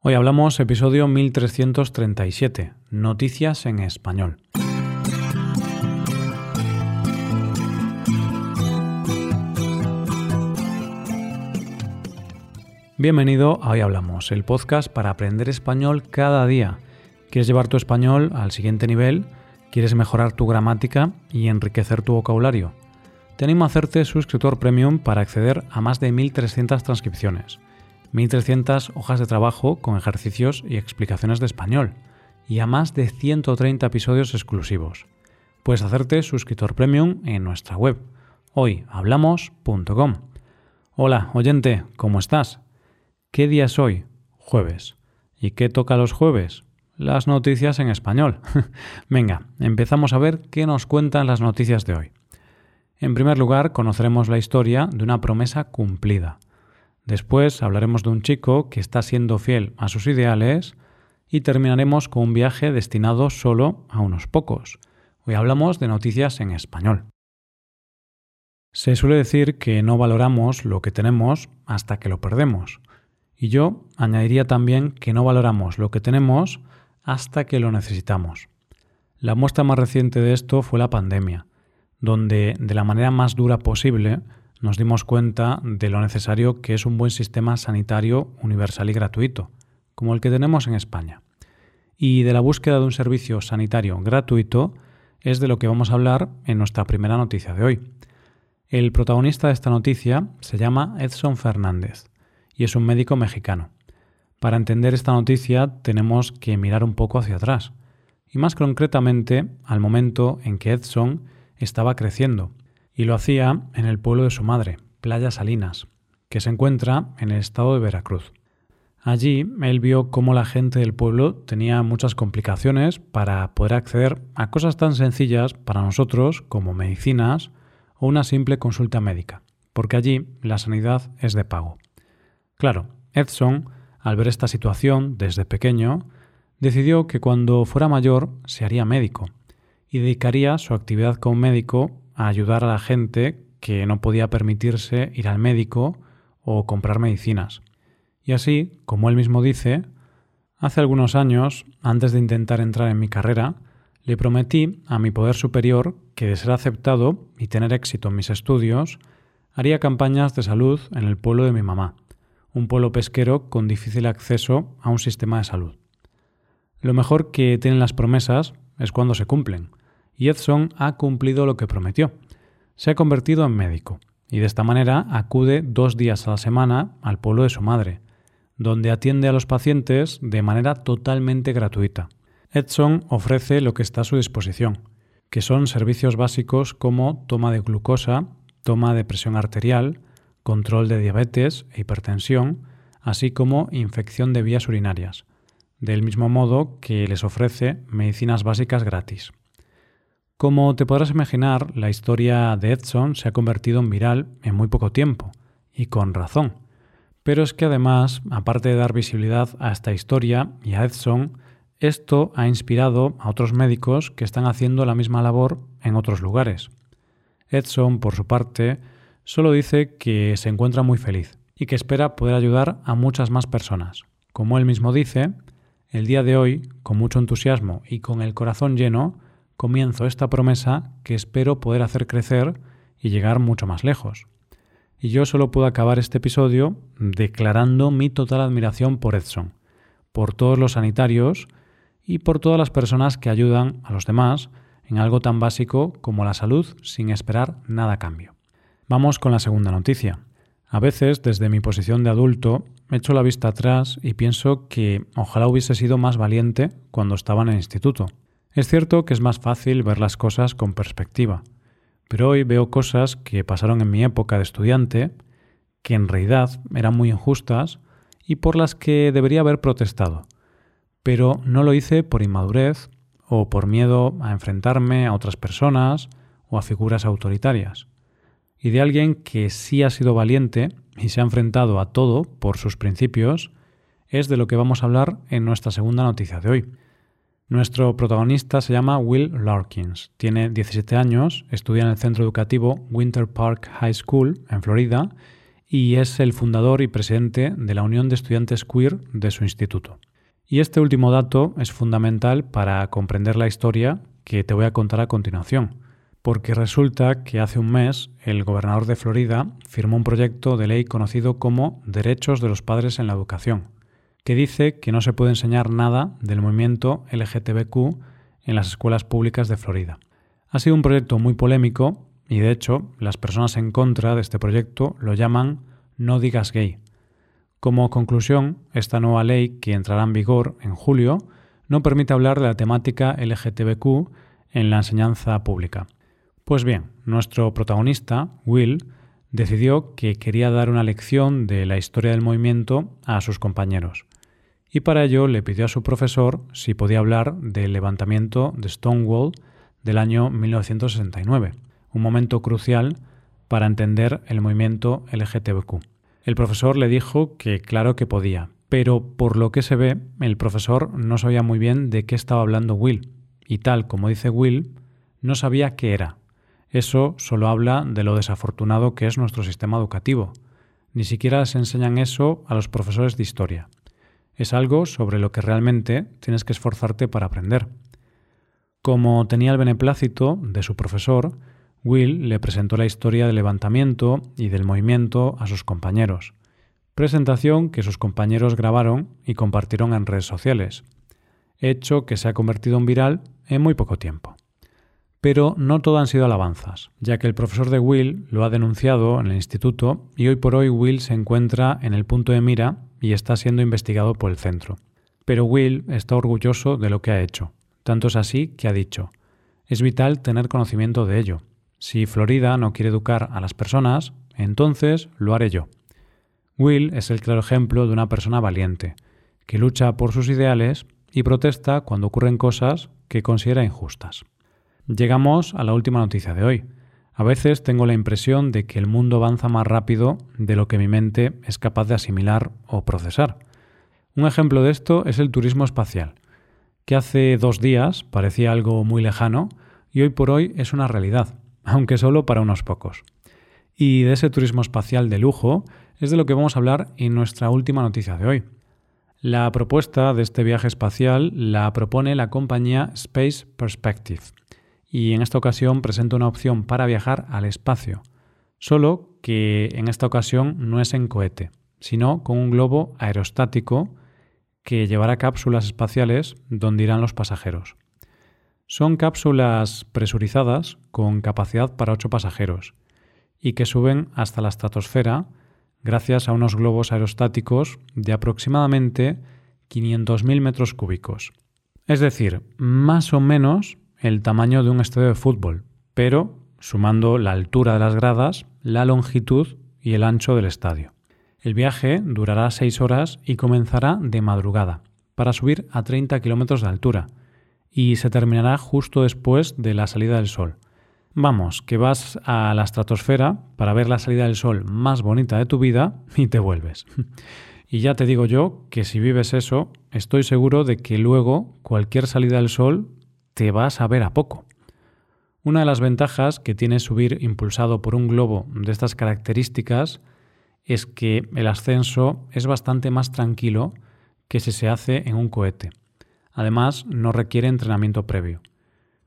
Hoy hablamos episodio 1337, Noticias en Español. Bienvenido a Hoy Hablamos, el podcast para aprender español cada día. ¿Quieres llevar tu español al siguiente nivel? ¿Quieres mejorar tu gramática y enriquecer tu vocabulario? Te animo a hacerte suscriptor premium para acceder a más de 1.300 transcripciones 1.300 hojas de trabajo con ejercicios y explicaciones de español y a más de 130 episodios exclusivos. Puedes hacerte suscriptor premium en nuestra web hoyhablamos.com. Hola, oyente, ¿cómo estás? ¿Qué día es hoy? Jueves. ¿Y qué toca los jueves? Las noticias en español. Venga, empezamos a ver qué nos cuentan las noticias de hoy. En primer lugar, conoceremos la historia de una promesa cumplida. Después hablaremos de un chico que está siendo fiel a sus ideales y terminaremos con un viaje destinado solo a unos pocos. Hoy hablamos de noticias en español. Se suele decir que no valoramos lo que tenemos hasta que lo perdemos. Y yo añadiría también que no valoramos lo que tenemos hasta que lo necesitamos. La muestra más reciente de esto fue la pandemia, donde de la manera más dura posible nos dimos cuenta de lo necesario que es un buen sistema sanitario universal y gratuito, como el que tenemos en España. Y de la búsqueda de un servicio sanitario gratuito es de lo que vamos a hablar en nuestra primera noticia de hoy. El protagonista de esta noticia se llama Edson Fernández y es un médico mexicano. Para entender esta noticia tenemos que mirar un poco hacia atrás, y más concretamente al momento en que Edson estaba creciendo y lo hacía en el pueblo de su madre, Playa Salinas, que se encuentra en el estado de Veracruz. Allí él vio cómo la gente del pueblo tenía muchas complicaciones para poder acceder a cosas tan sencillas para nosotros como medicinas o una simple consulta médica, porque allí la sanidad es de pago. Claro, Edson, al ver esta situación desde pequeño, decidió que cuando fuera mayor se haría médico y dedicaría su actividad como médico a ayudar a la gente que no podía permitirse ir al médico o comprar medicinas. Y así, como él mismo dice, hace algunos años, antes de intentar entrar en mi carrera, le prometí a mi poder superior que de ser aceptado y tener éxito en mis estudios, haría campañas de salud en el pueblo de mi mamá, un pueblo pesquero con difícil acceso a un sistema de salud. Lo mejor que tienen las promesas es cuando se cumplen, y Edson ha cumplido lo que prometió. Se ha convertido en médico y de esta manera acude dos días a la semana al pueblo de su madre, donde atiende a los pacientes de manera totalmente gratuita. Edson ofrece lo que está a su disposición, que son servicios básicos como toma de glucosa, toma de presión arterial, control de diabetes e hipertensión, así como infección de vías urinarias, del mismo modo que les ofrece medicinas básicas gratis. Como te podrás imaginar, la historia de Edson se ha convertido en viral en muy poco tiempo, y con razón. Pero es que además, aparte de dar visibilidad a esta historia y a Edson, esto ha inspirado a otros médicos que están haciendo la misma labor en otros lugares. Edson, por su parte, solo dice que se encuentra muy feliz y que espera poder ayudar a muchas más personas. Como él mismo dice, el día de hoy, con mucho entusiasmo y con el corazón lleno, comienzo esta promesa que espero poder hacer crecer y llegar mucho más lejos. Y yo solo puedo acabar este episodio declarando mi total admiración por Edson, por todos los sanitarios y por todas las personas que ayudan a los demás en algo tan básico como la salud sin esperar nada a cambio. Vamos con la segunda noticia. A veces, desde mi posición de adulto, echo la vista atrás y pienso que ojalá hubiese sido más valiente cuando estaba en el instituto. Es cierto que es más fácil ver las cosas con perspectiva, pero hoy veo cosas que pasaron en mi época de estudiante que en realidad eran muy injustas y por las que debería haber protestado, pero no lo hice por inmadurez o por miedo a enfrentarme a otras personas o a figuras autoritarias. Y de alguien que sí ha sido valiente y se ha enfrentado a todo por sus principios, es de lo que vamos a hablar en nuestra segunda noticia de hoy. Nuestro protagonista se llama Will Larkins. Tiene 17 años, estudia en el centro educativo Winter Park High School en Florida y es el fundador y presidente de la Unión de Estudiantes Queer de su instituto. Y este último dato es fundamental para comprender la historia que te voy a contar a continuación, porque resulta que hace un mes el gobernador de Florida firmó un proyecto de ley conocido como Derechos de los Padres en la Educación, que dice que no se puede enseñar nada del movimiento LGTBQ en las escuelas públicas de Florida. Ha sido un proyecto muy polémico y de hecho las personas en contra de este proyecto lo llaman no digas gay, como conclusión, esta nueva ley, que entrará en vigor en julio, no permite hablar de la temática LGTBQ en la enseñanza pública. Pues bien, nuestro protagonista, Will, decidió que quería dar una lección de la historia del movimiento a sus compañeros, y para ello le pidió a su profesor si podía hablar del levantamiento de Stonewall del año 1969, un momento crucial para entender el movimiento LGTBQ. El profesor le dijo que claro que podía, pero por lo que se ve, el profesor no sabía muy bien de qué estaba hablando Will, y tal como dice Will, no sabía qué era. Eso solo habla de lo desafortunado que es nuestro sistema educativo. Ni siquiera se enseñan eso a los profesores de historia. Es algo sobre lo que realmente tienes que esforzarte para aprender. Como tenía el beneplácito de su profesor, Will le presentó la historia del levantamiento y del movimiento a sus compañeros, presentación que sus compañeros grabaron y compartieron en redes sociales, hecho que se ha convertido en viral en muy poco tiempo. Pero no todo han sido alabanzas, ya que el profesor de Will lo ha denunciado en el instituto y hoy por hoy Will se encuentra en el punto de mira y está siendo investigado por el centro. Pero Will está orgulloso de lo que ha hecho. Tanto es así que ha dicho, es vital tener conocimiento de ello, si Florida no quiere educar a las personas, entonces lo haré yo. Will es el claro ejemplo de una persona valiente, que lucha por sus ideales y protesta cuando ocurren cosas que considera injustas. Llegamos a la última noticia de hoy. A veces tengo la impresión de que el mundo avanza más rápido de lo que mi mente es capaz de asimilar o procesar. Un ejemplo de esto es el turismo espacial, que hace dos días parecía algo muy lejano y hoy por hoy es una realidad aunque solo para unos pocos. Y de ese turismo espacial de lujo es de lo que vamos a hablar en nuestra última noticia de hoy. La propuesta de este viaje espacial la propone la compañía Space Perspective y en esta ocasión presenta una opción para viajar al espacio, solo que en esta ocasión no es en cohete, sino con un globo aerostático que llevará cápsulas espaciales donde irán los pasajeros. Son cápsulas presurizadas con capacidad para 8 pasajeros y que suben hasta la estratosfera gracias a unos globos aerostáticos de aproximadamente 500.000 metros cúbicos. Es decir, más o menos el tamaño de un estadio de fútbol, pero sumando la altura de las gradas, la longitud y el ancho del estadio. El viaje durará 6 horas y comenzará de madrugada, para subir a 30 kilómetros de altura, y se terminará justo después de la salida del sol. Vamos, que vas a la estratosfera para ver la salida del sol más bonita de tu vida y te vuelves. y ya te digo yo que si vives eso, estoy seguro de que luego cualquier salida del sol te vas a ver a poco. Una de las ventajas que tiene subir impulsado por un globo de estas características es que el ascenso es bastante más tranquilo que si se hace en un cohete. Además, no requiere entrenamiento previo.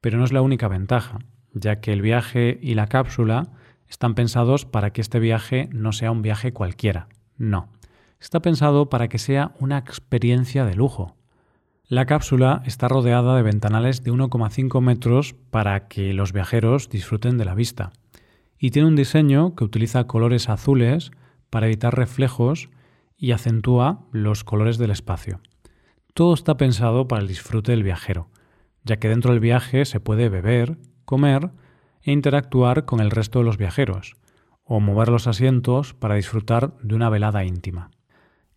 Pero no es la única ventaja, ya que el viaje y la cápsula están pensados para que este viaje no sea un viaje cualquiera. No. Está pensado para que sea una experiencia de lujo. La cápsula está rodeada de ventanales de 1,5 metros para que los viajeros disfruten de la vista. Y tiene un diseño que utiliza colores azules para evitar reflejos y acentúa los colores del espacio. Todo está pensado para el disfrute del viajero, ya que dentro del viaje se puede beber, comer e interactuar con el resto de los viajeros, o mover los asientos para disfrutar de una velada íntima.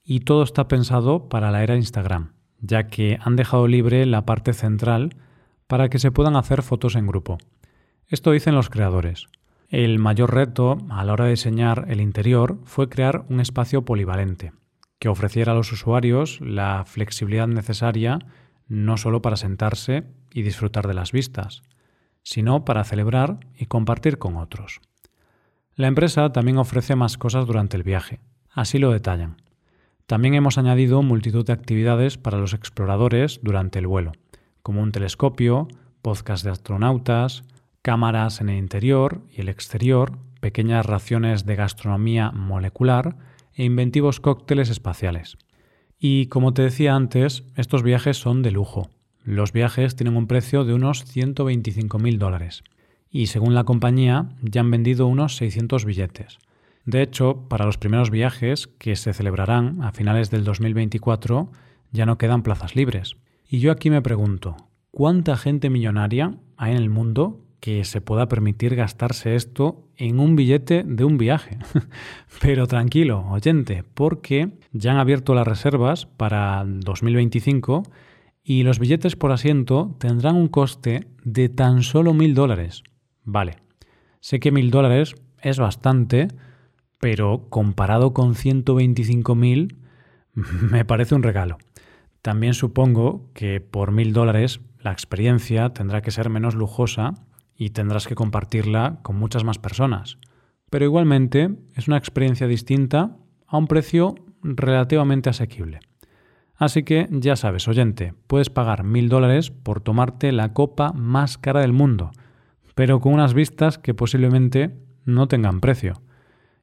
Y todo está pensado para la era Instagram, ya que han dejado libre la parte central para que se puedan hacer fotos en grupo. Esto dicen los creadores. El mayor reto a la hora de diseñar el interior fue crear un espacio polivalente, que ofreciera a los usuarios la flexibilidad necesaria no solo para sentarse y disfrutar de las vistas, sino para celebrar y compartir con otros. La empresa también ofrece más cosas durante el viaje. Así lo detallan. También hemos añadido multitud de actividades para los exploradores durante el vuelo, como un telescopio, podcast de astronautas, cámaras en el interior y el exterior, pequeñas raciones de gastronomía molecular e inventivos cócteles espaciales. Y como te decía antes, estos viajes son de lujo. Los viajes tienen un precio de unos 125.000 dólares y según la compañía ya han vendido unos 600 billetes. De hecho, para los primeros viajes que se celebrarán a finales del 2024 ya no quedan plazas libres. Y yo aquí me pregunto, ¿cuánta gente millonaria hay en el mundo que se pueda permitir gastarse esto en un billete de un viaje. Pero tranquilo, oyente, porque ya han abierto las reservas para 2025 y los billetes por asiento tendrán un coste de tan solo mil dólares. Vale, sé que mil dólares es bastante, pero comparado con 125.000 me parece un regalo. También supongo que por mil dólares la experiencia tendrá que ser menos lujosa y tendrás que compartirla con muchas más personas. Pero igualmente es una experiencia distinta a un precio relativamente asequible. Así que ya sabes, oyente, puedes pagar mil dólares por tomarte la copa más cara del mundo, pero con unas vistas que posiblemente no tengan precio.